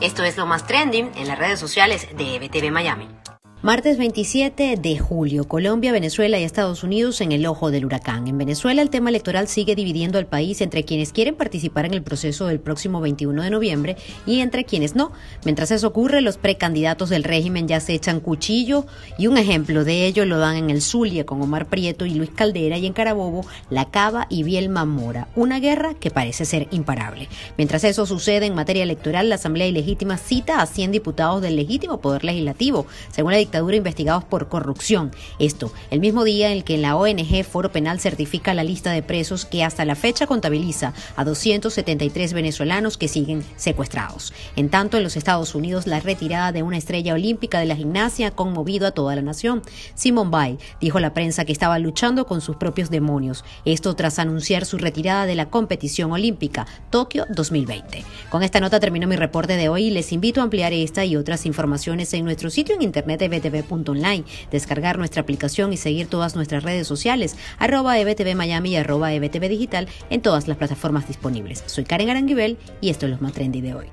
Esto es lo más trending en las redes sociales de EBTV Miami. Martes 27 de julio, Colombia, Venezuela y Estados Unidos en el ojo del huracán. En Venezuela el tema electoral sigue dividiendo al país entre quienes quieren participar en el proceso del próximo 21 de noviembre y entre quienes no. Mientras eso ocurre, los precandidatos del régimen ya se echan cuchillo y un ejemplo de ello lo dan en el Zulia con Omar Prieto y Luis Caldera y en Carabobo, La Cava y Bielma Mora. Una guerra que parece ser imparable. Mientras eso sucede en materia electoral, la Asamblea Ilegítima cita a 100 diputados del legítimo poder legislativo, según la dictadura investigados por corrupción. Esto, el mismo día en el que la ONG Foro Penal certifica la lista de presos que hasta la fecha contabiliza a 273 venezolanos que siguen secuestrados. En tanto, en los Estados Unidos, la retirada de una estrella olímpica de la gimnasia ha conmovido a toda la nación. Simone Bay dijo a la prensa que estaba luchando con sus propios demonios. Esto tras anunciar su retirada de la competición olímpica Tokio 2020. Con esta nota termino mi reporte de hoy y les invito a ampliar esta y otras informaciones en nuestro sitio en internet de ebtv.online, descargar nuestra aplicación y seguir todas nuestras redes sociales, arroba ebtv Miami y arroba ebtv digital en todas las plataformas disponibles. Soy Karen Aranguibel y esto es lo más trendy de hoy.